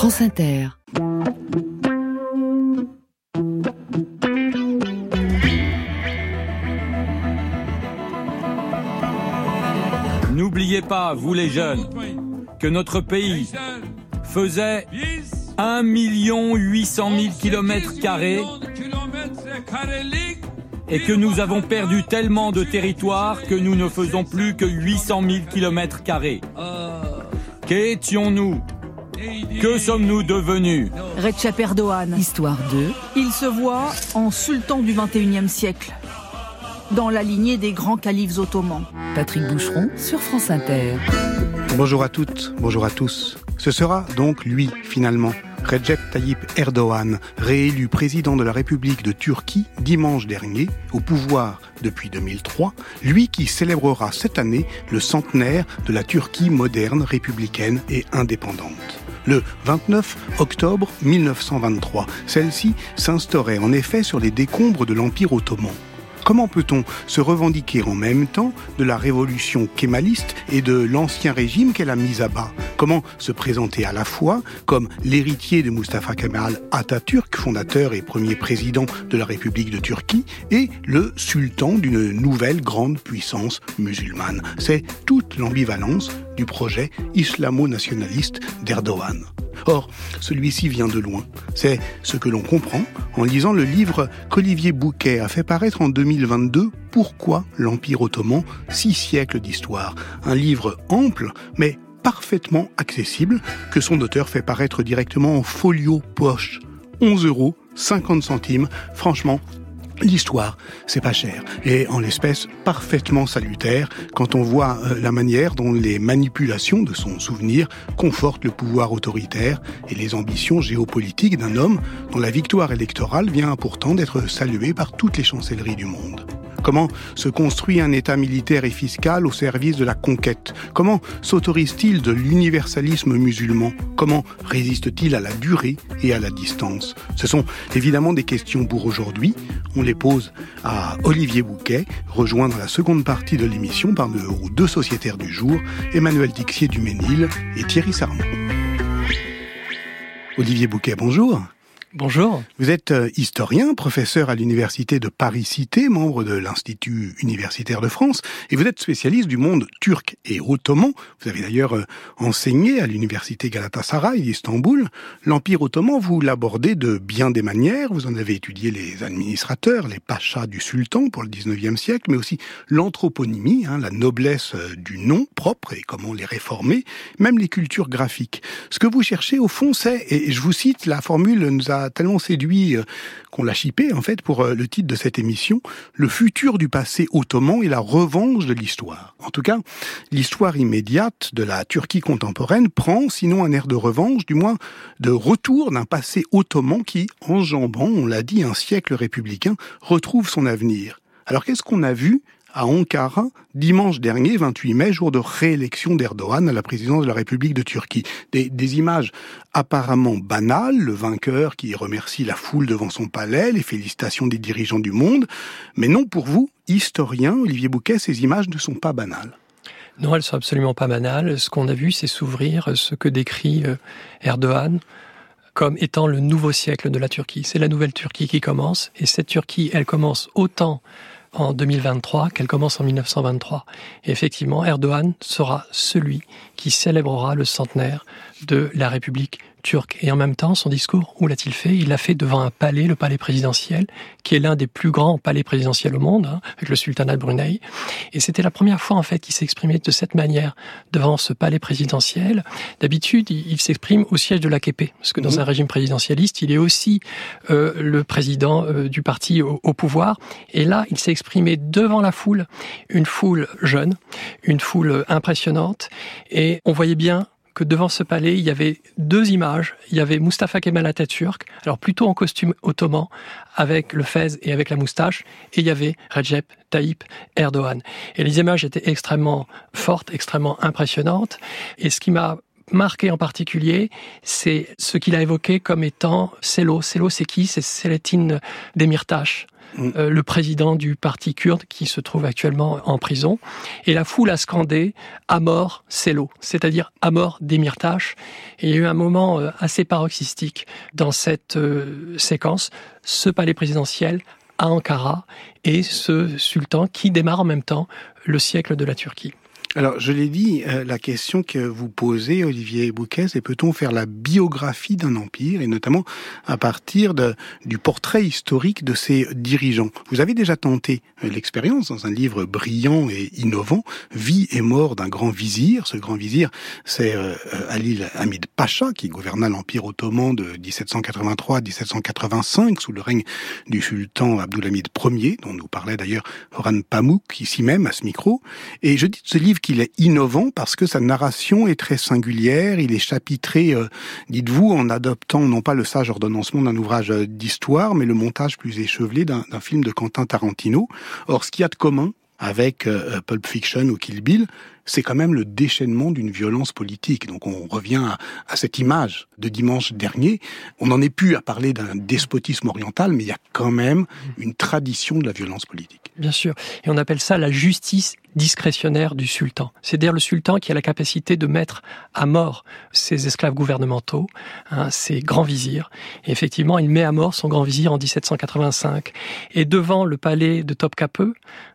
France Inter. N'oubliez pas, vous les jeunes, que notre pays faisait 1 800 000 kilomètres carrés et que nous avons perdu tellement de territoire que nous ne faisons plus que 800 000 kilomètres carrés. Qu'étions-nous? Que sommes-nous devenus Recep Erdogan. Histoire 2. Il se voit en sultan du 21e siècle, dans la lignée des grands califes ottomans. Patrick Boucheron sur France Inter. Bonjour à toutes, bonjour à tous. Ce sera donc lui, finalement, Recep Tayyip Erdogan, réélu président de la République de Turquie dimanche dernier, au pouvoir depuis 2003, lui qui célébrera cette année le centenaire de la Turquie moderne, républicaine et indépendante. Le 29 octobre 1923, celle-ci s'instaurait en effet sur les décombres de l'Empire ottoman. Comment peut-on se revendiquer en même temps de la révolution kémaliste et de l'ancien régime qu'elle a mis à bas? Comment se présenter à la fois comme l'héritier de Mustafa Kemal Atatürk, fondateur et premier président de la République de Turquie, et le sultan d'une nouvelle grande puissance musulmane? C'est toute l'ambivalence du projet islamo-nationaliste d'Erdogan. Or, celui-ci vient de loin. C'est ce que l'on comprend en lisant le livre qu'Olivier Bouquet a fait paraître en 2022, Pourquoi l'Empire ottoman Six siècles d'histoire. Un livre ample, mais parfaitement accessible, que son auteur fait paraître directement en folio poche. 11 euros, 50 centimes. Franchement, L'histoire, c'est pas cher. Et en l'espèce, parfaitement salutaire quand on voit euh, la manière dont les manipulations de son souvenir confortent le pouvoir autoritaire et les ambitions géopolitiques d'un homme dont la victoire électorale vient pourtant d'être saluée par toutes les chancelleries du monde. Comment se construit un État militaire et fiscal au service de la conquête Comment s'autorise-t-il de l'universalisme musulman Comment résiste-t-il à la durée et à la distance Ce sont évidemment des questions pour aujourd'hui. On les pose à Olivier Bouquet, rejoint dans la seconde partie de l'émission par nos deux sociétaires du jour, Emmanuel Dixier du Ménil et Thierry Sarmon. Olivier Bouquet, bonjour. Bonjour. Vous êtes euh, historien, professeur à l'université de Paris-Cité, membre de l'Institut universitaire de France, et vous êtes spécialiste du monde turc et ottoman. Vous avez d'ailleurs euh, enseigné à l'université Galatasaray d'Istanbul. L'Empire ottoman, vous l'abordez de bien des manières. Vous en avez étudié les administrateurs, les pachas du sultan pour le 19e siècle, mais aussi l'anthroponymie, hein, la noblesse euh, du nom propre et comment les réformer, même les cultures graphiques. Ce que vous cherchez au fond, c'est, et je vous cite, la formule nous a tellement séduit euh, qu'on l'a chippé en fait pour euh, le titre de cette émission, le futur du passé ottoman et la revanche de l'histoire. En tout cas, l'histoire immédiate de la Turquie contemporaine prend sinon un air de revanche, du moins de retour d'un passé ottoman qui, enjambant, on l'a dit, un siècle républicain, retrouve son avenir. Alors qu'est-ce qu'on a vu à Ankara dimanche dernier, 28 mai, jour de réélection d'Erdogan à la présidence de la République de Turquie. Des, images apparemment banales, le vainqueur qui remercie la foule devant son palais, les félicitations des dirigeants du monde, mais non pour vous, historien Olivier Bouquet, ces images ne sont pas banales. Non, elles sont absolument pas banales. Ce qu'on a vu, c'est s'ouvrir ce que décrit euh, Erdogan comme étant le nouveau siècle de la Turquie. C'est la nouvelle Turquie qui commence, et cette Turquie, elle commence autant en 2023 qu'elle commence en 1923. Et effectivement, Erdogan sera celui qui célébrera le centenaire de la République turque. Et en même temps, son discours, où l'a-t-il fait? Il l'a fait devant un palais, le palais présidentiel, qui est l'un des plus grands palais présidentiels au monde, hein, avec le sultanat de Brunei. Et c'était la première fois, en fait, qu'il s'exprimait de cette manière devant ce palais présidentiel. D'habitude, il, s'exprime au siège de l'AKP, parce que dans mhm. un régime présidentialiste, il est aussi euh, le président euh, du parti au, au pouvoir. Et là, il s'est exprimé devant la foule, une foule jeune, une foule impressionnante, et on voyait bien que devant ce palais, il y avait deux images. Il y avait Mustafa Kemal Atatürk, alors plutôt en costume ottoman, avec le fez et avec la moustache, et il y avait Recep Tayyip Erdogan. Et les images étaient extrêmement fortes, extrêmement impressionnantes. Et ce qui m'a marqué en particulier, c'est ce qu'il a évoqué comme étant Selo. Selo, c'est qui? C'est Selahattin Demirtas. Mm. Euh, le président du parti kurde qui se trouve actuellement en prison. Et la foule a scandé à mort Selo, c'est-à-dire à mort Demirtas. Et il y a eu un moment euh, assez paroxystique dans cette euh, séquence. Ce palais présidentiel à Ankara et ce sultan qui démarre en même temps le siècle de la Turquie. Alors, je l'ai dit, euh, la question que vous posez, Olivier Bouquet, c'est peut-on faire la biographie d'un empire, et notamment à partir de, du portrait historique de ses dirigeants? Vous avez déjà tenté euh, l'expérience dans un livre brillant et innovant, Vie et mort d'un grand vizir. Ce grand vizir, c'est euh, Ali Hamid Pacha, qui gouverna l'empire ottoman de 1783 à 1785 sous le règne du sultan Abdulhamid Ier, dont nous parlait d'ailleurs Orhan Pamuk, ici même, à ce micro. Et je dis ce livre qu'il est innovant parce que sa narration est très singulière. Il est chapitré, euh, dites-vous, en adoptant non pas le sage ordonnancement d'un ouvrage d'histoire, mais le montage plus échevelé d'un film de Quentin Tarantino. Or, ce qu'il y a de commun avec euh, Pulp Fiction ou Kill Bill, c'est quand même le déchaînement d'une violence politique. Donc on revient à, cette image de dimanche dernier. On n'en est plus à parler d'un despotisme oriental, mais il y a quand même une tradition de la violence politique. Bien sûr. Et on appelle ça la justice discrétionnaire du sultan. C'est-à-dire le sultan qui a la capacité de mettre à mort ses esclaves gouvernementaux, hein, ses grands vizirs. Et effectivement, il met à mort son grand vizir en 1785. Et devant le palais de Topkapi,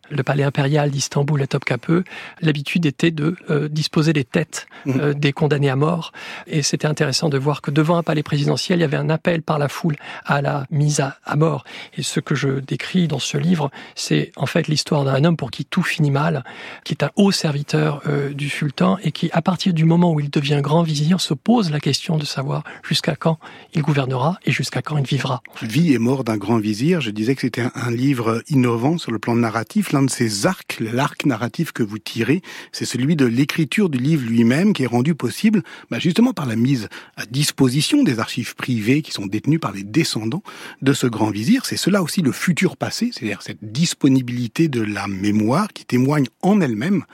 le palais impérial d'Istanbul à Topkapi, l'habitude était de euh, disposer des têtes mmh. euh, des condamnés à mort. Et c'était intéressant de voir que devant un palais présidentiel, il y avait un appel par la foule à la mise à, à mort. Et ce que je décris dans ce livre, c'est en fait l'histoire d'un homme pour qui tout finit mal, qui est un haut serviteur euh, du sultan et qui, à partir du moment où il devient grand vizir, se pose la question de savoir jusqu'à quand il gouvernera et jusqu'à quand il vivra. Vie et mort d'un grand vizir, je disais que c'était un livre innovant sur le plan narratif. L'un de ces arcs, l'arc narratif que vous tirez, c'est celui de l'écriture du livre lui-même qui est rendu possible bah, justement par la mise à disposition des archives privées qui sont détenues par les descendants de ce grand vizir. C'est cela aussi le futur passé, c'est-à-dire cette disponibilité de la mémoire qui témoigne en elle-même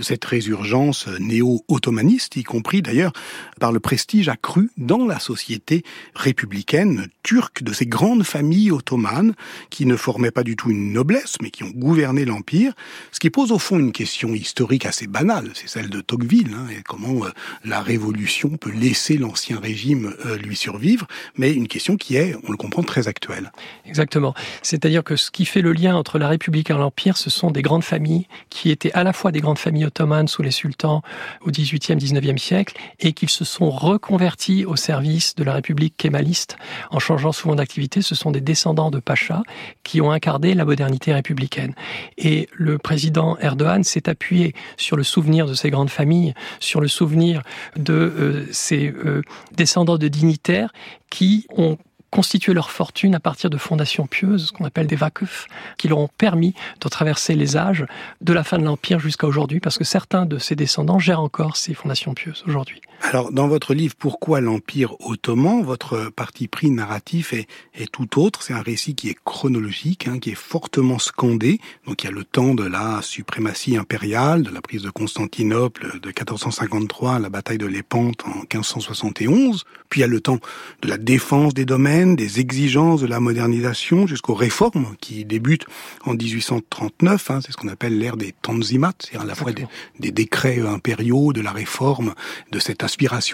de cette résurgence néo-ottomaniste, y compris d'ailleurs par le prestige accru dans la société républicaine turque de ces grandes familles ottomanes qui ne formaient pas du tout une noblesse, mais qui ont gouverné l'empire, ce qui pose au fond une question historique assez banale, c'est celle de Tocqueville, hein, et comment euh, la révolution peut laisser l'ancien régime euh, lui survivre, mais une question qui est, on le comprend, très actuelle. Exactement. C'est-à-dire que ce qui fait le lien entre la République et l'Empire, ce sont des grandes familles qui étaient à la fois des grandes familles sous les sultans au XVIIIe, XIXe siècle et qu'ils se sont reconvertis au service de la République kémaliste en changeant souvent d'activité. Ce sont des descendants de Pacha qui ont incarné la modernité républicaine. Et le président Erdogan s'est appuyé sur le souvenir de ces grandes familles, sur le souvenir de euh, ces euh, descendants de dignitaires qui ont constituer leur fortune à partir de fondations pieuses, qu'on appelle des vakufs, qui leur ont permis de traverser les âges de la fin de l'Empire jusqu'à aujourd'hui, parce que certains de ces descendants gèrent encore ces fondations pieuses aujourd'hui. Alors, dans votre livre Pourquoi l'Empire ottoman, votre parti pris narratif est, est tout autre. C'est un récit qui est chronologique, hein, qui est fortement scandé. Donc, il y a le temps de la suprématie impériale, de la prise de Constantinople de 1453 à la bataille de Lépante en 1571. Puis, il y a le temps de la défense des domaines, des exigences de la modernisation jusqu'aux réformes qui débutent en 1839. Hein, c'est ce qu'on appelle l'ère des Tanzimat, c'est-à-dire à la fois des, des, décrets impériaux, de la réforme, de cette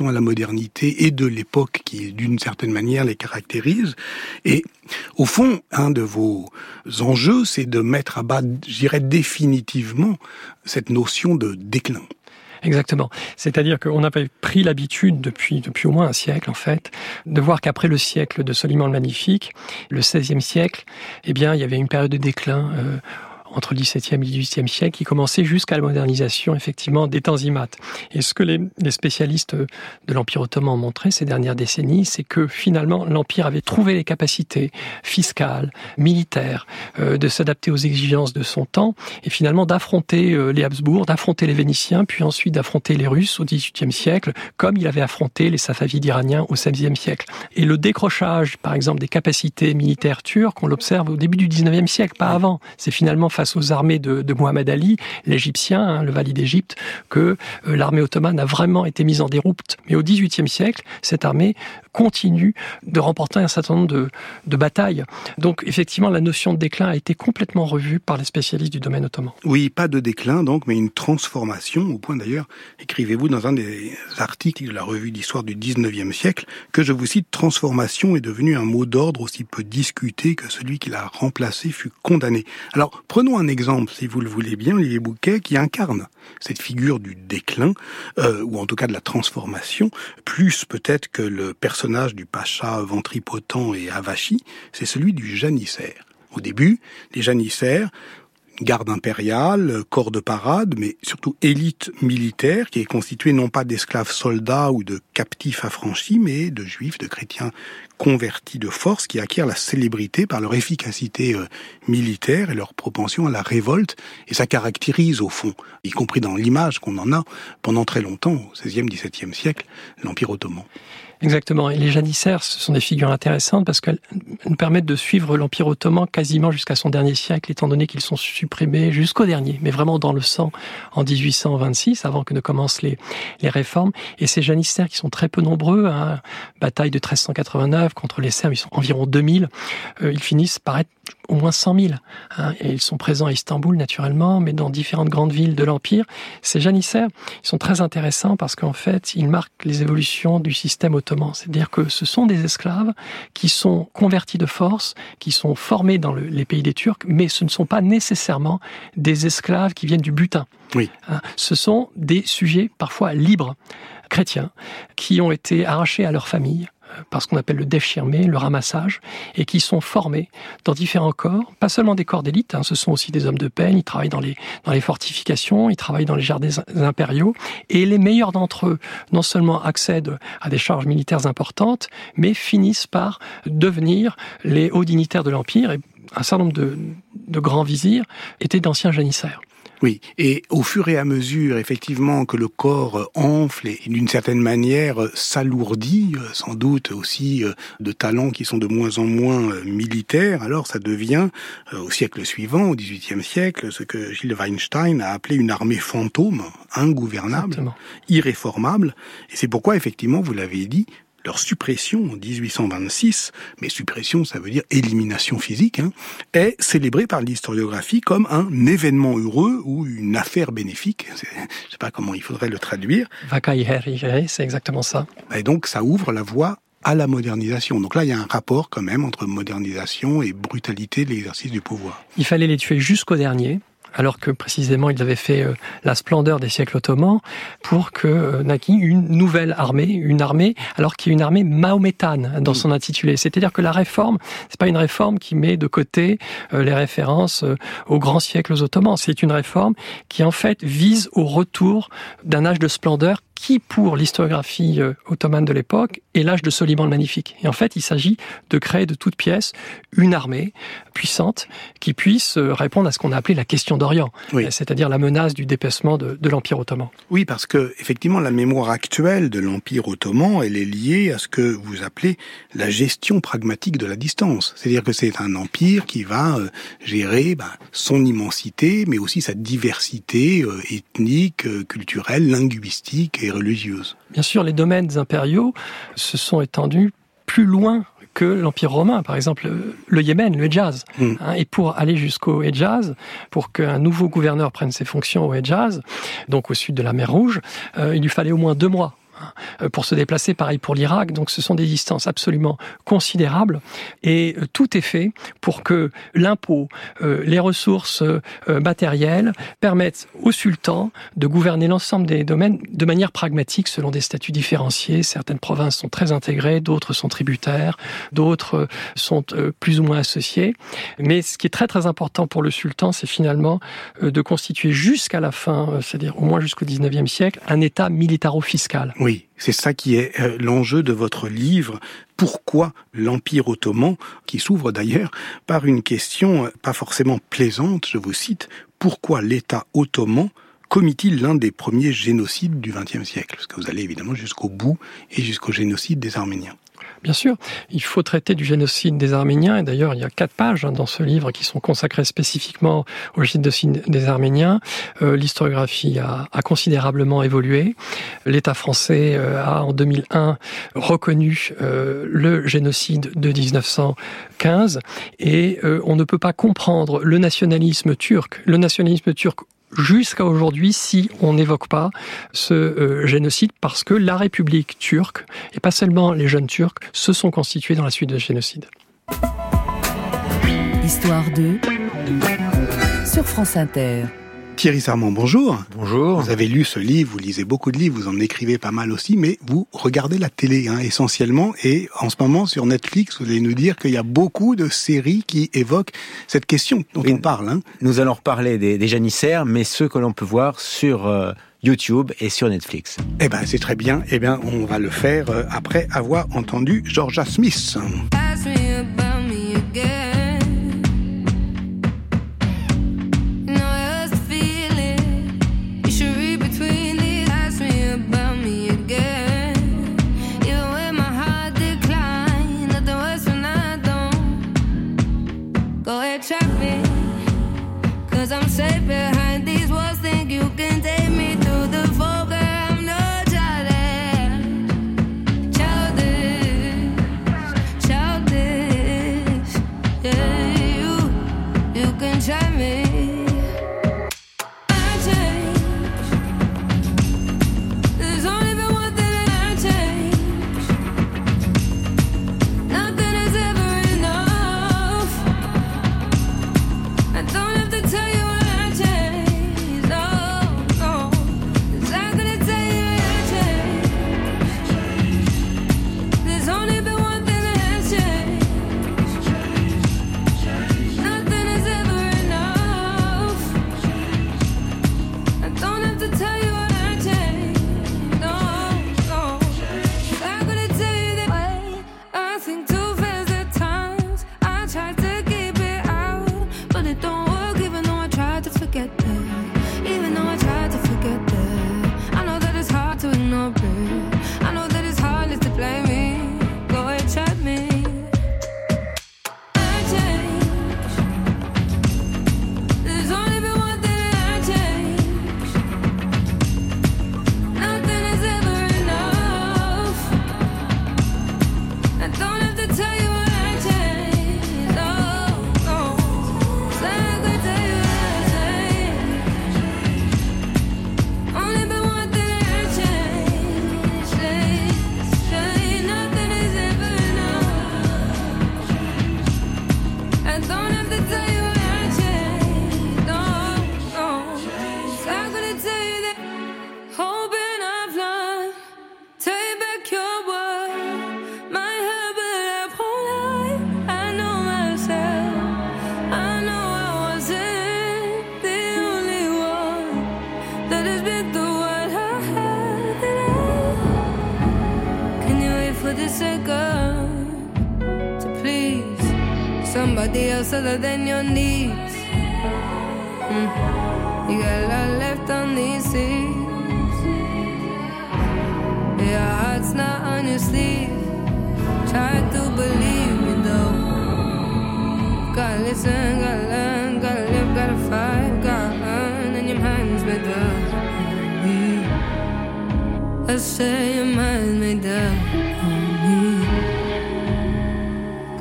à la modernité et de l'époque qui, d'une certaine manière, les caractérise. Et au fond, un de vos enjeux, c'est de mettre à bas, j'irais définitivement, cette notion de déclin. Exactement. C'est-à-dire qu'on avait pris l'habitude depuis, depuis au moins un siècle, en fait, de voir qu'après le siècle de Soliman le Magnifique, le XVIe siècle, eh bien, il y avait une période de déclin euh, entre le XVIIe et le XVIIIe siècle, qui commençait jusqu'à la modernisation, effectivement, des Tanzimates. Et ce que les, spécialistes de l'Empire ottoman ont montré ces dernières décennies, c'est que finalement, l'Empire avait trouvé les capacités fiscales, militaires, euh, de s'adapter aux exigences de son temps, et finalement d'affronter euh, les Habsbourg, d'affronter les Vénitiens, puis ensuite d'affronter les Russes au XVIIIe siècle, comme il avait affronté les Safavides iraniens au XVIe siècle. Et le décrochage, par exemple, des capacités militaires turques, on l'observe au début du XIXe siècle, pas avant. C'est finalement face face aux armées de, de Mohamed Ali, l'Égyptien, hein, le valide d'Égypte, que euh, l'armée ottomane a vraiment été mise en déroute. Mais au XVIIIe siècle, cette armée continue de remporter un certain nombre de, de, batailles. Donc effectivement, la notion de déclin a été complètement revue par les spécialistes du domaine ottoman. Oui, pas de déclin donc, mais une transformation, au point d'ailleurs, écrivez-vous dans un des articles de la revue d'histoire du XIXe siècle, que je vous cite, transformation est devenu un mot d'ordre aussi peu discuté que celui qui l'a remplacé fut condamné. Alors, prenons un exemple, si vous le voulez bien, Olivier Bouquet, qui incarne cette figure du déclin, euh, ou en tout cas de la transformation, plus peut-être que le personnage du pacha ventripotent et avachi, c'est celui du janissaire. Au début, les janissaires garde impériale, corps de parade, mais surtout élite militaire qui est constituée non pas d'esclaves soldats ou de captifs affranchis, mais de juifs, de chrétiens convertis de force qui acquièrent la célébrité par leur efficacité euh, militaire et leur propension à la révolte. Et ça caractérise au fond, y compris dans l'image qu'on en a pendant très longtemps, au XVIe, XVIIe siècle, l'Empire ottoman. Exactement. Et les janissaires, ce sont des figures intéressantes parce qu'elles nous permettent de suivre l'Empire ottoman quasiment jusqu'à son dernier siècle, étant donné qu'ils sont supprimés jusqu'au dernier, mais vraiment dans le sang en 1826, avant que ne commencent les, réformes. Et ces janissaires qui sont très peu nombreux, hein, bataille de 1389 contre les Serbes, ils sont environ 2000, euh, ils finissent par être au moins 100 000. Hein, et ils sont présents à Istanbul, naturellement, mais dans différentes grandes villes de l'Empire. Ces janissaires, ils sont très intéressants parce qu'en fait, ils marquent les évolutions du système ottoman. C'est-à-dire que ce sont des esclaves qui sont convertis de force, qui sont formés dans le, les pays des Turcs, mais ce ne sont pas nécessairement des esclaves qui viennent du butin. Oui. Hein, ce sont des sujets parfois libres, chrétiens, qui ont été arrachés à leur famille, par ce qu'on appelle le déchirmé, le ramassage, et qui sont formés dans différents corps, pas seulement des corps d'élite, hein, ce sont aussi des hommes de peine, ils travaillent dans les, fortifications, ils travaillent dans les jardins impériaux, et les meilleurs d'entre eux non seulement accèdent à des charges militaires importantes, mais finissent par devenir les hauts dignitaires de l'Empire, et un certain nombre de grands vizirs étaient d'anciens janissaires. Oui, et au fur et à mesure, effectivement, que le corps enfle et d'une certaine manière s'alourdit, sans doute aussi de talents qui sont de moins en moins militaires, alors ça devient, euh, au siècle suivant, au XVIIIe siècle, ce que Gilles Weinstein a appelé une armée fantôme, ingouvernable, Exactement. irréformable. Et c'est pourquoi, effectivement, vous l'avez dit, leur suppression en 1826, mais suppression ça veut dire élimination physique, hein, est célébrée par l'historiographie comme un événement heureux ou une affaire bénéfique. Je sais pas comment il faudrait le traduire. c'est exactement ça. Et donc ça ouvre la voie à la modernisation. Donc là, il y a un rapport quand même entre modernisation et brutalité de l'exercice du pouvoir. Il fallait les tuer jusqu'au dernier alors que précisément ils avaient fait euh, la splendeur des siècles ottomans, pour que euh, naquit une nouvelle armée, une armée, alors qu'il y a une armée mahométane dans son intitulé. C'est-à-dire que la réforme, c'est pas une réforme qui met de côté euh, les références aux grands siècles ottomans. C'est une réforme qui en fait vise au retour d'un âge de splendeur qui, pour l'historiographie ottomane de l'époque, est l'âge de Soliman le Magnifique. Et en fait, il s'agit de créer de toutes pièces une armée puissante qui puisse répondre à ce qu'on a appelé la question d'Orient, Oui. c'est-à-dire la menace du dépassement de, de l'Empire ottoman. Oui, parce que effectivement, la mémoire actuelle de l'Empire ottoman, elle est liée à ce que vous appelez la gestion pragmatique de la distance. C'est-à-dire que c'est un empire qui va euh, gérer ben, son immensité, mais aussi sa diversité euh, ethnique, euh, culturelle, linguistique et. Bien sûr, les domaines impériaux se sont étendus plus loin que l'Empire romain, par exemple le Yémen, le Hejaz. Mm. Hein, et pour aller jusqu'au Hejaz, pour qu'un nouveau gouverneur prenne ses fonctions au Hejaz, donc au sud de la mer Rouge, euh, il lui fallait au moins deux mois pour se déplacer, pareil pour l'Irak. Donc ce sont des distances absolument considérables et euh, tout est fait pour que l'impôt, euh, les ressources euh, matérielles permettent au sultan de gouverner l'ensemble des domaines de manière pragmatique selon des statuts différenciés. Certaines provinces sont très intégrées, d'autres sont tributaires, d'autres euh, sont euh, plus ou moins associées. Mais ce qui est très très important pour le sultan, c'est finalement euh, de constituer jusqu'à la fin, euh, c'est-à-dire au moins jusqu'au 19e siècle, un État militaro-fiscal. C'est ça qui est euh, l'enjeu de votre livre. Pourquoi l'Empire ottoman, qui s'ouvre d'ailleurs par une question euh, pas forcément plaisante, je vous cite, pourquoi l'État ottoman commet-il l'un des premiers génocides du XXe siècle? Parce que vous allez évidemment jusqu'au bout et jusqu'au génocide des Arméniens. Bien sûr, il faut traiter du génocide des Arméniens, et d'ailleurs il y a quatre pages hein, dans ce livre qui sont consacrées spécifiquement au génocide des Arméniens. Euh, l'historiographie a, considérablement évolué. L'État français euh, a en 2001 reconnu euh, le génocide de 1915, et on ne peut pas comprendre le nationalisme turc, le nationalisme turc jusqu'à aujourd'hui si on n'évoque pas ce euh, génocide parce que la République turque, et pas seulement les jeunes Turcs, se sont constitués dans la suite de ce génocide. Histoire 2 sur France Inter. Thierry Sarment, bonjour. Bonjour. Vous avez lu ce livre, vous lisez beaucoup de livres, vous en écrivez pas mal aussi, mais vous regardez la télé hein, essentiellement. Et en ce moment, sur Netflix, vous allez nous dire qu'il y a beaucoup de séries qui évoquent cette question dont on parle. Hein. Nous allons reparler des, des janissaires, mais ceux que l'on peut voir sur... Euh, YouTube et sur Netflix. Eh ben, c'est très bien. Eh bien, on va le faire euh, après avoir entendu Georgia Smith. Other than your needs. Mm. You got a lot left on these seas. Your heart's not on your sleeve. Try to believe me though. Gotta listen, gotta learn, gotta live, gotta fight, gotta earn, and your mind's made up. I say your mind's made up.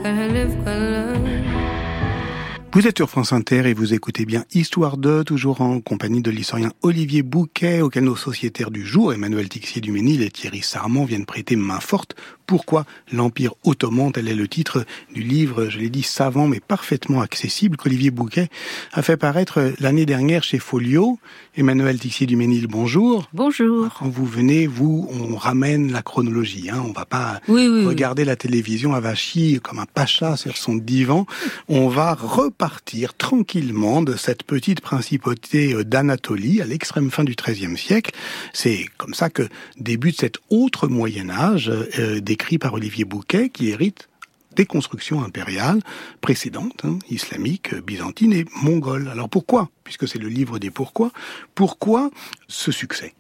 Gotta live, gotta learn. Vous êtes sur France Inter et vous écoutez bien Histoire de, toujours en compagnie de l'historien Olivier Bouquet, auquel nos sociétaires du jour, Emmanuel Tixier-Duménil et Thierry Sarment, viennent prêter main forte pourquoi l'Empire ottoman Tel est le titre du livre, je l'ai dit, savant mais parfaitement accessible qu'Olivier Bouquet a fait paraître l'année dernière chez Folio. Emmanuel Tixier du Ménil, bonjour. Bonjour. Quand vous venez, vous, on ramène la chronologie. Hein. On va pas regarder la télévision à Vachy comme un pacha sur son divan. On va repartir tranquillement de cette petite principauté euh, d'Anatolie à l'extrême fin du XIIIe siècle. C'est comme ça que débute cet autre Moyen Âge euh, des écrit par Olivier Bouquet, qui hérite des constructions impériales précédentes, hein, islamiques, byzantines et mongoles. Alors pourquoi puisque c'est le livre des pourquoi. Pourquoi ce succès?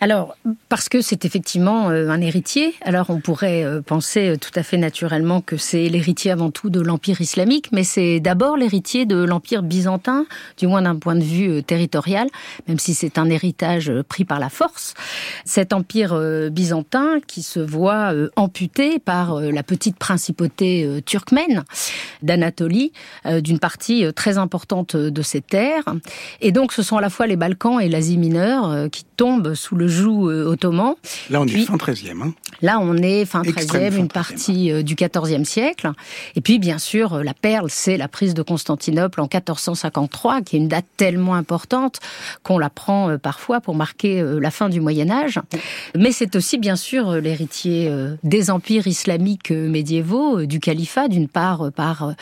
Alors, parce que c'est effectivement euh, un héritier. Alors, on pourrait euh, penser euh, tout à fait naturellement que c'est l'héritier avant tout de l'Empire islamique, mais c'est d'abord l'héritier de l'Empire byzantin, du moins d'un point de vue territorial, même si c'est un héritage pris par la force. Cet empire byzantin qui se voit amputé par la petite principauté turkmène d'Anatolie, d'une partie très importante de ses terres. Et donc, ce sont à la fois les Balkans et l'Asie mineure qui tombent sous le joug euh, ottoman. Là, on est fin 13e. Hein. Là, on est fin Extrême 13e, fin une 13e. partie euh, du 14e siècle. Et puis, bien sûr, euh, la perle, c'est la prise de Constantinople en 1453, qui est une date tellement importante qu'on la prend euh, parfois pour marquer euh, la fin du Moyen Âge. Mais c'est aussi, bien sûr, euh, l'héritier euh, des empires islamiques euh, médiévaux, euh, du califat, d'une part euh, par euh,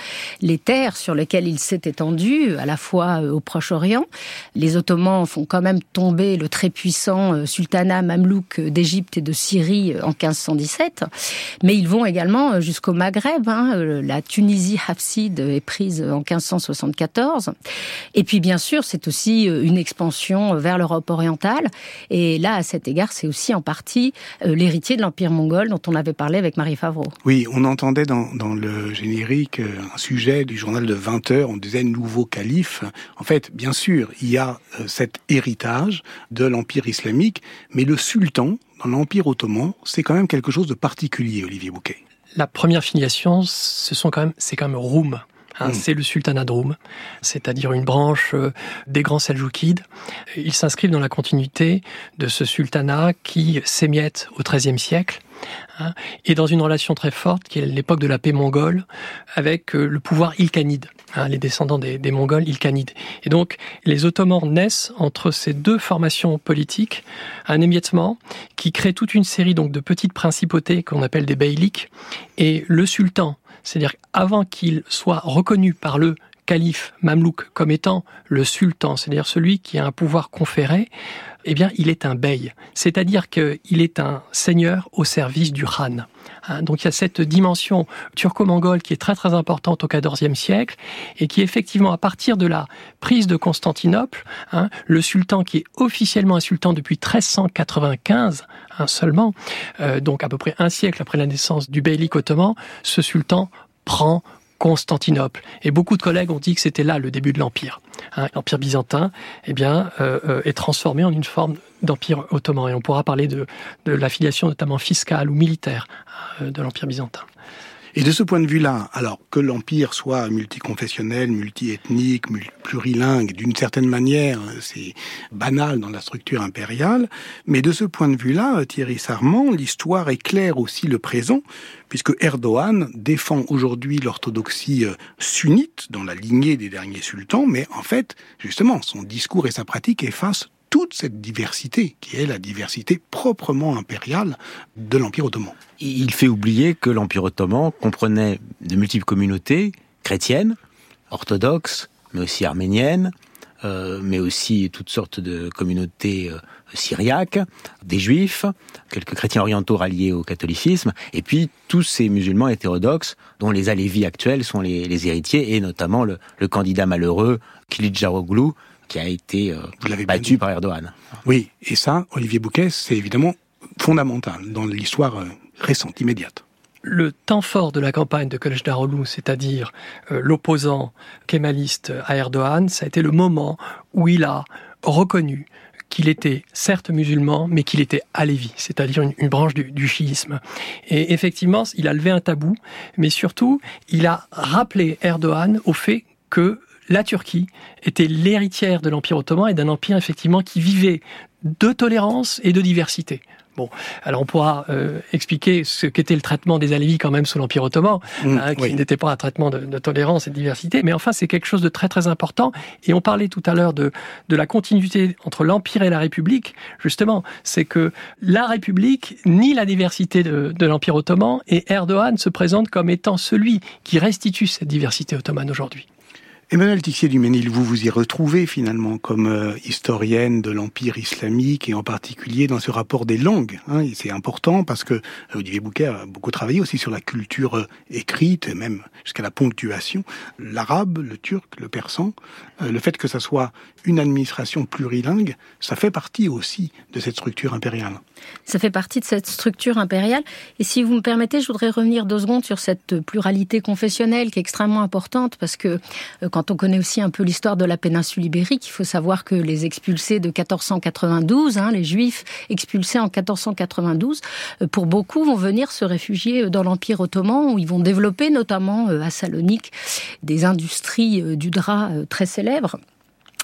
les terres sur lesquelles il s'est étendu, à la fois euh, au Proche-Orient. Les Ottomans font quand même tomber le très puissant euh, sultanat mamelouk euh, d'Égypte et de Syrie euh, en 1517, mais ils vont également jusqu'au Maghreb. hein. La Tunisie hafside est prise en 1574. Et puis bien sûr, c'est aussi une expansion vers l'Europe orientale. Et là, à cet égard, c'est aussi en partie l'héritier de l'Empire mongol dont on avait parlé avec Marie Favreau. Oui, on entendait dans, dans le générique un sujet du journal de 20 heures, on disait nouveau calife. En fait, bien sûr, il y a euh, cet héritage de l'Empire islamique, mais le sultan, dans l'Empire ottoman, c'est quand même quelque chose de particulier, Olivier Bouquet. La première filiation, ce sont quand même, c'est quand même Roum. Hein, Mm. C'est le sultanat de Roum, c'est-à-dire une branche euh, des grands Seljoukides. Ils s'inscrivent dans la continuité de ce sultanat qui s'émiette au XIIIe siècle hein, et dans une relation très forte qui est l'époque de la paix mongole avec euh, le pouvoir ilkhanide, hein, les descendants des, Mongols ilkhanides. Et donc les Ottomans naissent entre ces deux formations politiques, un émiettement qui crée toute une série donc de petites principautés qu'on appelle des beyliks et le sultan, c'est-à-dire avant qu'il soit reconnu par le calife mamelouk comme étant le sultan, c'est-à-dire celui qui a un pouvoir conféré, eh bien, il est un bey, c'est-à-dire qu'il est un seigneur au service du khan. Hein, donc il y a cette dimension turco-mongole qui est très très importante au XIVe siècle et qui effectivement à partir de la prise de Constantinople, hein, le sultan qui est officiellement un sultan depuis 1395 hein, seulement, euh, donc à peu près un siècle après la naissance du beylik ottoman, ce sultan prend Constantinople. Et beaucoup de collègues ont dit que c'était là le début de l'empire. Hein, l'empire byzantin, eh euh, euh, est transformé en une forme d'empire ottoman. Et on pourra parler de, l'affiliation notamment fiscale ou militaire euh, de l'empire byzantin. Et de ce point de vue-là, alors que l'empire soit multiconfessionnel, multiethnique, mul- plurilingue, d'une certaine manière, c'est banal dans la structure impériale, mais de ce point de vue-là, Thierry Sarment, l'histoire éclaire aussi le présent, puisque Erdogan défend aujourd'hui l'orthodoxie euh, sunnite dans la lignée des derniers sultans, mais en fait, justement, son discours et sa pratique effacent toute cette diversité, qui est la diversité proprement impériale de l'Empire ottoman. Il fait oublier que l'Empire ottoman comprenait de multiples communautés chrétiennes, orthodoxes, mais aussi arméniennes, euh, mais aussi toutes sortes de communautés euh, syriaques, des juifs, quelques chrétiens orientaux ralliés au catholicisme, et puis tous ces musulmans hétérodoxes dont les Alévis actuels sont les, héritiers, et notamment le, le candidat malheureux Kılıçdaroğlu, qui a été euh, Vous l'avez bien battu par Erdogan. Oui, et ça, Olivier Bouquet, c'est évidemment fondamental dans l'histoire euh, récente, immédiate. Le temps fort de la campagne de Kılıçdaroğlu, c'est-à-dire euh, l'opposant kémaliste à Erdogan, ça a été le moment où il a reconnu qu'il était certes musulman, mais qu'il était alévi, c'est-à-dire une, une branche du, du chiisme. Et effectivement, il a levé un tabou, mais surtout, il a rappelé Erdogan au fait que la Turquie était l'héritière de l'Empire ottoman et d'un empire effectivement qui vivait de tolérance et de diversité. Bon, alors on pourra euh, expliquer ce qu'était le traitement des Alévis quand même sous l'Empire ottoman, Mmh, hein, qui oui. n'était pas un traitement de, de tolérance et de diversité, mais enfin c'est quelque chose de très très important. Et on parlait tout à l'heure de, de la continuité entre l'Empire et la République. Justement, c'est que la République nie la diversité de, de l'Empire ottoman et Erdogan se présente comme étant celui qui restitue cette diversité ottomane aujourd'hui. Emmanuel Tixier-Duménil, vous vous y retrouvez finalement comme euh, historienne de l'Empire islamique et en particulier dans ce rapport des langues. Hein, c'est important parce que euh, Olivier Bouquet a beaucoup travaillé aussi sur la culture euh, écrite et même jusqu'à la ponctuation. L'arabe, le turc, le persan, le fait que ça soit une administration plurilingue, ça fait partie aussi de cette structure impériale. Ça fait partie de cette structure impériale. Et si vous me permettez, je voudrais revenir deux secondes sur cette pluralité confessionnelle qui est extrêmement importante parce que quand quand on connaît aussi un peu l'histoire de la péninsule ibérique, il faut savoir que les expulsés de 1492, hein, les juifs expulsés en 1492, euh, pour beaucoup vont venir se réfugier dans l'Empire ottoman où ils vont développer notamment euh, à Salonique des industries euh, du drap très célèbres.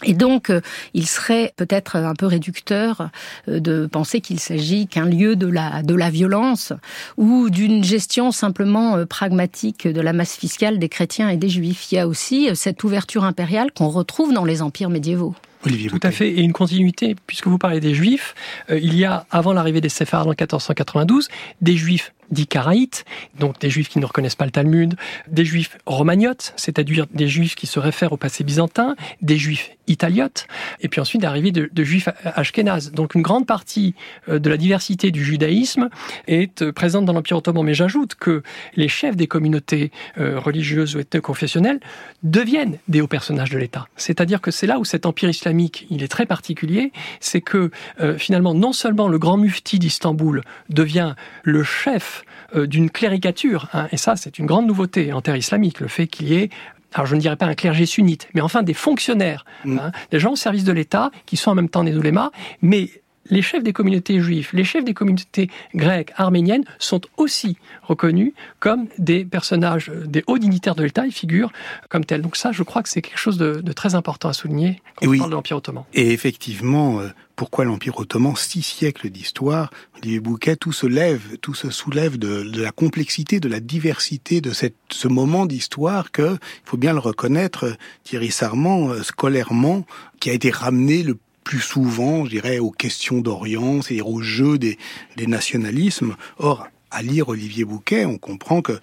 Et donc, euh, il serait peut-être un peu réducteur euh, de penser qu'il s'agit qu'un lieu de la, de la violence ou d'une gestion simplement euh, pragmatique de la masse fiscale des chrétiens et des juifs. Il y a aussi cette ouverture impériale qu'on retrouve dans les empires médiévaux. Olivier Tout à fait, et une continuité, puisque vous parlez des Juifs, il y a, avant l'arrivée des Séfarades en 1492, des Juifs dits caraïtes, donc des juifs qui ne reconnaissent pas le Talmud, des juifs romagnotes, c'est-à-dire des juifs qui se réfèrent au passé byzantin, des juifs italiotes, et puis ensuite l'arrivée de, juifs ashkénazes. Donc une grande partie euh, de la diversité du judaïsme est euh, présente dans l'Empire ottoman. Mais j'ajoute que les chefs des communautés euh, religieuses ou confessionnelles deviennent des hauts personnages de l'État. C'est-à-dire que c'est là où cet empire islamique, il est très particulier, c'est que finalement non seulement le grand mufti d'Istanbul devient le chef d'une cléricature. Hein. Et ça, c'est une grande nouveauté en terre islamique, le fait qu'il y ait alors je ne dirais pas un clergé sunnite, mais enfin des fonctionnaires, mm. hein, des gens au service de l'État qui sont en même temps des oulémas, mais les chefs des communautés juives, les chefs des communautés grecques, arméniennes sont aussi reconnus comme des personnages, euh, des hauts dignitaires de l'État, ils figurent comme tels. Donc ça, je crois que c'est quelque chose de, très important à souligner quand on parle de l'Empire ottoman. Et effectivement, euh, pourquoi l'Empire ottoman Six siècles d'histoire. Olivier Bouquet, tout se lève, tout se soulève de, la complexité, de la diversité de cette, ce moment d'histoire que, il faut bien le reconnaître, Thierry Sarment, euh, scolairement, qui a été ramené le plus souvent, je dirais, aux questions d'Orient, c'est-à-dire au jeu des, des nationalismes. Or, à lire Olivier Bouquet, on comprend que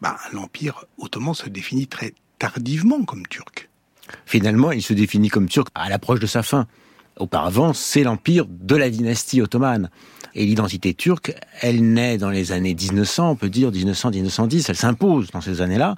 bah, l'Empire ottoman se définit très tardivement comme turc. Finalement, il se définit comme turc à l'approche de sa fin. Auparavant, c'est l'empire de la dynastie ottomane. Et l'identité turque, elle naît dans les années 1900, on peut dire 1900-1910, elle s'impose dans ces années-là.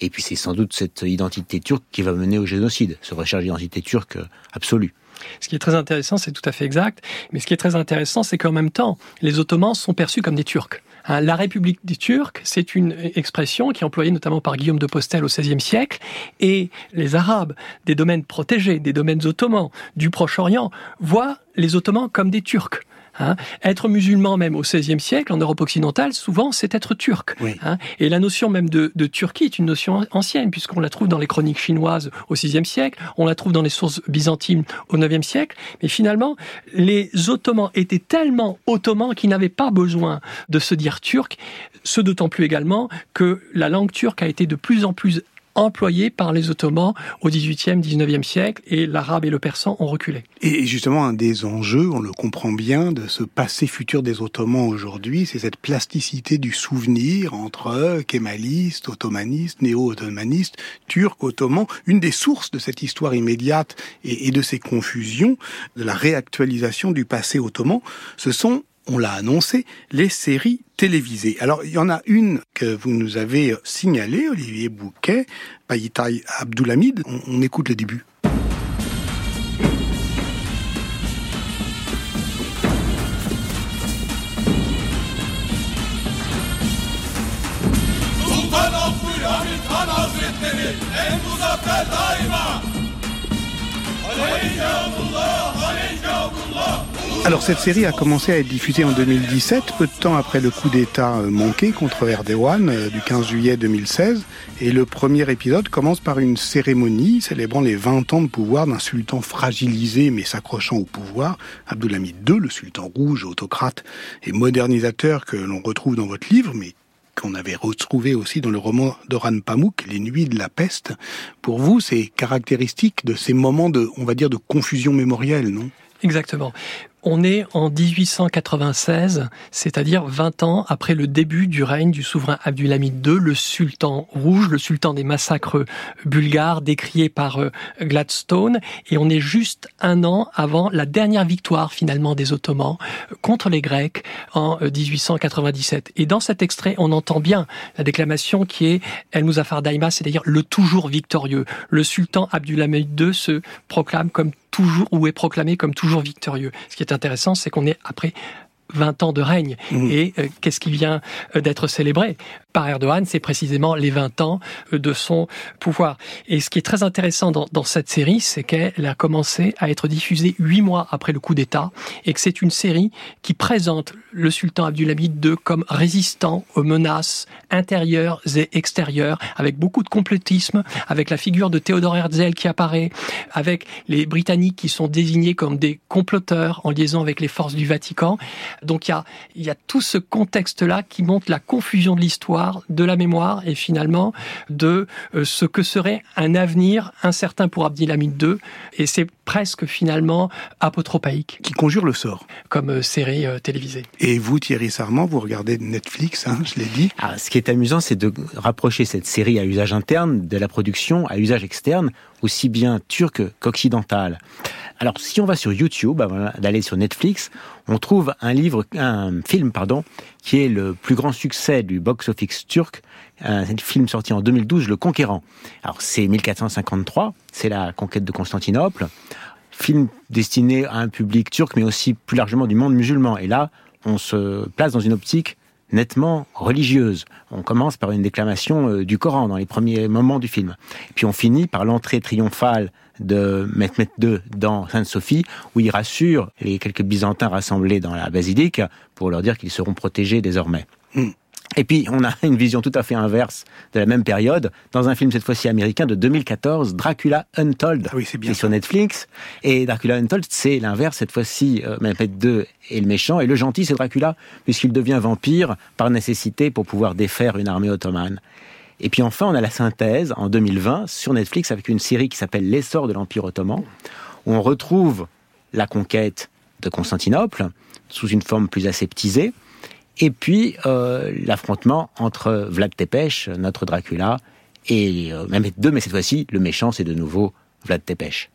Et puis c'est sans doute cette identité turque qui va mener au génocide, ce recherche d'identité turque absolue. Ce qui est très intéressant, c'est tout à fait exact, mais ce qui est très intéressant, c'est qu'en même temps, les Ottomans sont perçus comme des Turcs. Hein, la République des Turcs, c'est une expression qui est employée notamment par Guillaume de Postel au XVIe siècle, et les Arabes des domaines protégés, des domaines ottomans, du Proche-Orient, voient les Ottomans comme des Turcs. Hein. Être musulman même au XVIe siècle, en Europe occidentale, souvent c'est être turc. Hein. Et la notion même de, Turquie est une notion ancienne, puisqu'on la trouve dans les chroniques chinoises au VIe siècle, on la trouve dans les sources byzantines au IXe siècle. Mais finalement, les Ottomans étaient tellement ottomans qu'ils n'avaient pas besoin de se dire turc, ce d'autant plus également que la langue turque a été de plus en plus employés par les Ottomans au XVIIIe, XIXe siècle, et l'arabe et le persan ont reculé. Et justement, un des enjeux, on le comprend bien, de ce passé futur des Ottomans aujourd'hui, c'est cette plasticité du souvenir entre kémalistes, ottomanistes, néo-ottomanistes, turcs, ottomans. Une des sources de cette histoire immédiate et de ces confusions, de la réactualisation du passé ottoman, ce sont on l'a annoncé, les séries télévisées. Alors, il y en a une que vous nous avez signalée, Olivier Bouquet, Payitaï Abdulhamid. On, on écoute le début. Alors cette série a commencé à être diffusée en 2017, peu de temps après le coup d'État euh, manqué contre Erdogan euh, du 15 juillet 2016. Et le premier épisode commence par une cérémonie célébrant les 20 ans de pouvoir d'un sultan fragilisé mais s'accrochant au pouvoir, Abdulhamid II, le sultan rouge, autocrate et modernisateur que l'on retrouve dans votre livre, mais qu'on avait retrouvé aussi dans le roman d'Oran Pamuk, Les Nuits de la peste. Pour vous, c'est caractéristique de ces moments de, on va dire, de confusion mémorielle, non? Exactement. On est en 1896, c'est-à-dire 20 ans après le début du règne du souverain Abdulhamid II, le sultan rouge, le sultan des massacres bulgares décriés par euh, Gladstone, et on est juste un an avant la dernière victoire finalement des Ottomans euh, contre les Grecs en 1897. Euh, et dans cet extrait, on entend bien la déclamation qui est El Muzaffar Daima, c'est-à-dire le toujours victorieux. Le sultan Abdulhamid II se proclame comme toujours ou est proclamé comme toujours victorieux. Ce qui est intéressant, c'est qu'on est après 20 ans de règne. Mmh. Et euh, qu'est-ce qui vient euh, d'être célébré par Erdogan C'est précisément les 20 ans euh, de son pouvoir. Et ce qui est très intéressant dans, dans cette série, c'est qu'elle a commencé à être diffusée huit mois après le coup d'État et que c'est une série qui présente le sultan Abdulhamid II comme résistant aux menaces intérieures et extérieures, avec beaucoup de complotisme, avec la figure de Théodore Herzl qui apparaît, avec les Britanniques qui sont désignés comme des comploteurs en liaison avec les forces du Vatican. Donc il y a, il y a tout ce contexte-là qui montre la confusion de l'histoire, de la mémoire et finalement de euh, ce que serait un avenir incertain pour Abdilhamid II. Et c'est presque finalement apotropaïque. Qui conjure le sort. Comme euh, série euh, télévisée. Et vous, Thierry Sarment, vous regardez Netflix, hein, je l'ai dit. Alors, ce qui est amusant, c'est de rapprocher cette série à usage interne de la production à usage externe, aussi bien turc qu'occidental. Alors, si on va sur YouTube, d'aller sur Netflix, on trouve un livre, un film, pardon, qui est le plus grand succès du box-office turc, un film sorti en 2012, Le Conquérant. Alors, c'est 1453, c'est la conquête de Constantinople. Film destiné à un public turc, mais aussi plus largement du monde musulman. Et là, on se place dans une optique nettement religieuse. On commence par une déclamation euh, du Coran dans les premiers moments du film. puis on finit par l'entrée triomphale de Mehmet II dans Sainte-Sophie, où il rassure les quelques Byzantins rassemblés dans la basilique pour leur dire qu'ils seront protégés désormais. Hmm. Et puis, on a une vision tout à fait inverse de la même période, dans un film cette fois-ci américain de 2014, Dracula Untold, oui, c'est bien sur Netflix. Et Dracula Untold, c'est l'inverse, cette fois-ci, euh, Mehmet II est le méchant, et le gentil, c'est Dracula, puisqu'il devient vampire par nécessité pour pouvoir défaire une armée ottomane. Et puis enfin, on a la synthèse en 2020 sur Netflix avec une série qui s'appelle L'essor de l'Empire ottoman, où on retrouve la conquête de Constantinople sous une forme plus aseptisée, et puis euh, l'affrontement entre Vlad Tepes, notre Dracula, et euh, même deux, mais cette fois-ci, le méchant, c'est de nouveau Vlad Tepes.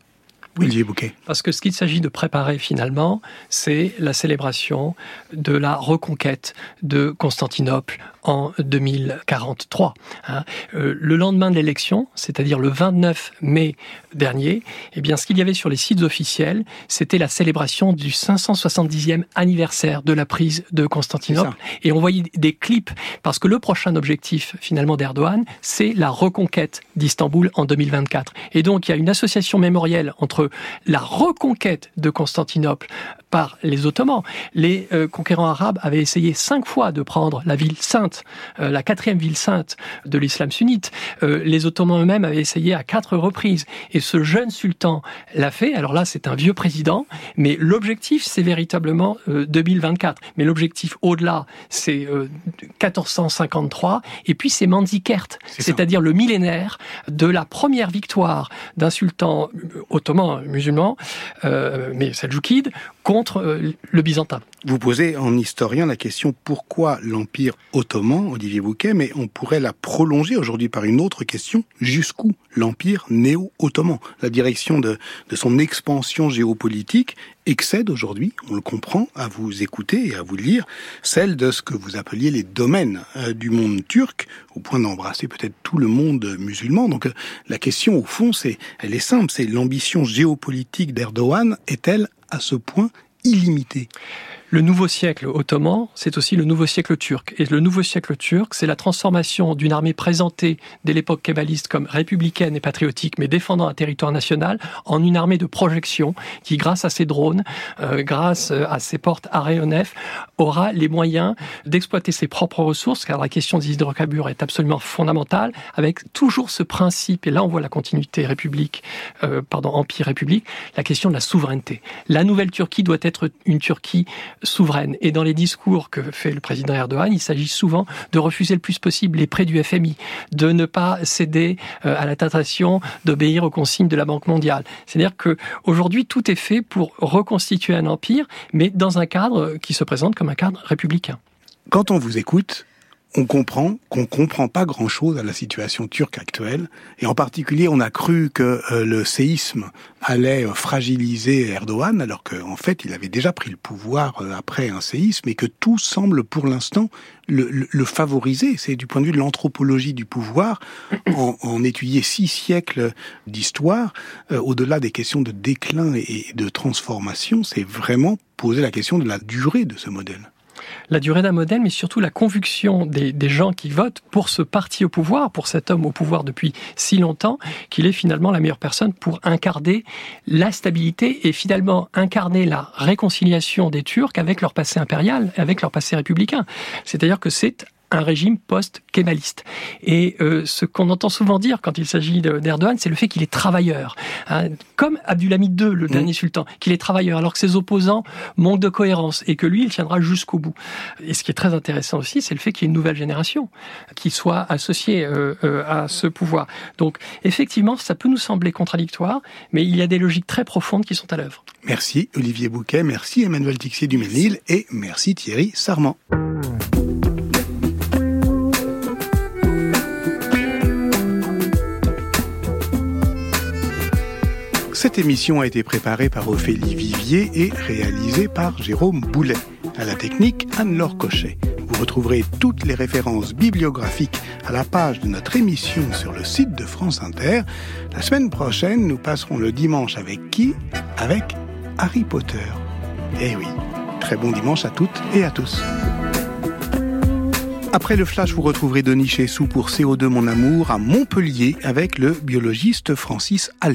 Bouquet. Parce que ce qu'il s'agit de préparer finalement, c'est la célébration de la reconquête de Constantinople en 2043. Hein. Euh, le lendemain de l'élection, c'est-à-dire le 29 mai dernier, eh bien, ce qu'il y avait sur les sites officiels, c'était la célébration du 570e anniversaire de la prise de Constantinople. Et on voyait des clips, parce que le prochain objectif, finalement, d'Erdogan, c'est la reconquête d'Istanbul en 2024. Et donc, il y a une association mémorielle entre la reconquête de Constantinople par les Ottomans. Les euh, conquérants arabes avaient essayé cinq fois de prendre la ville sainte, euh, la quatrième ville sainte de l'islam sunnite. Euh, les Ottomans eux-mêmes avaient essayé à quatre reprises. Et ce jeune sultan l'a fait. Alors là, c'est un vieux président, mais l'objectif, c'est véritablement 2024. Mais l'objectif au-delà, c'est 1453. Et puis c'est Manzikert, c'est-à-dire le millénaire de la première victoire d'un sultan ottoman musulman, mais seljoukide, contre euh, le byzantin. Vous posez en historien la question pourquoi l'Empire ottoman, Olivier Bouquet, mais on pourrait la prolonger aujourd'hui par une autre question, jusqu'où l'Empire néo-ottoman? La direction de, de son expansion géopolitique excède aujourd'hui, on le comprend, à vous écouter et à vous lire, celle de ce que vous appeliez les domaines euh, du monde turc, au point d'embrasser peut-être tout le monde musulman. Donc euh, la question au fond, c'est, elle est simple, c'est l'ambition géopolitique d'Erdogan est-elle à ce point illimitée? Le nouveau siècle ottoman, c'est aussi le nouveau siècle turc. Et le nouveau siècle turc, c'est la transformation d'une armée présentée dès l'époque kébaliste comme républicaine et patriotique, mais défendant un territoire national, en une armée de projection qui, grâce à ses drones, euh, grâce euh, à ses portes aéronefs, aura les moyens d'exploiter ses propres ressources, car la question des hydrocarbures est absolument fondamentale, avec toujours ce principe, et là on voit la continuité république, euh, pardon, empire-république, la question de la souveraineté. La nouvelle Turquie doit être une Turquie souveraine. Et dans les discours que fait le président Erdogan, il s'agit souvent de refuser le plus possible les prêts du FMI, de ne pas céder euh, à la tentation d'obéir aux consignes de la Banque mondiale. C'est-à-dire que aujourd'hui tout est fait pour reconstituer un empire, mais dans un cadre qui se présente comme un cadre républicain. Quand on vous écoute, on comprend qu'on comprend pas grand-chose à la situation turque actuelle. Et en particulier, on a cru que euh, le séisme allait euh, fragiliser Erdogan, alors qu'en fait, il avait déjà pris le pouvoir euh, après un séisme et que tout semble pour l'instant le, le, favoriser. C'est du point de vue de l'anthropologie du pouvoir, en, en, six siècles d'histoire, au-delà des questions de déclin et de transformation, c'est vraiment poser la question de la durée de ce modèle la durée d'un modèle, mais surtout la conviction des, gens qui votent pour ce parti au pouvoir, pour cet homme au pouvoir depuis si longtemps, qu'il est finalement la meilleure personne pour incarner la stabilité et finalement incarner la réconciliation des Turcs avec leur passé impérial, avec leur passé républicain. C'est-à-dire que c'est un régime post-kémaliste. Et euh, ce qu'on entend souvent dire quand il s'agit d'Erdogan, c'est le fait qu'il est travailleur. Hein, comme Abdulhamid II, le mmh. dernier sultan, qu'il est travailleur, alors que ses opposants manquent de cohérence et que lui, il tiendra jusqu'au bout. Et ce qui est très intéressant aussi, c'est le fait qu'il y ait une nouvelle génération qui soit associée euh, euh, à ce pouvoir. Donc, effectivement, ça peut nous sembler contradictoire, mais il y a des logiques très profondes qui sont à l'œuvre. Merci Olivier Bouquet, merci Emmanuel Tixier du Ménil et merci Thierry Sarment. Cette émission a été préparée par Ophélie Vivier et réalisée par Jérôme Boulet. À la technique, Anne-Laure Cochet. Vous retrouverez toutes les références bibliographiques à la page de notre émission sur le site de France Inter. La semaine prochaine, nous passerons le dimanche avec qui? Avec Harry Potter. Eh oui, très bon dimanche à toutes et à tous. Après le flash, vous retrouverez Denis Chessou pour CO2 Mon Amour à Montpellier avec le biologiste Francis Allais.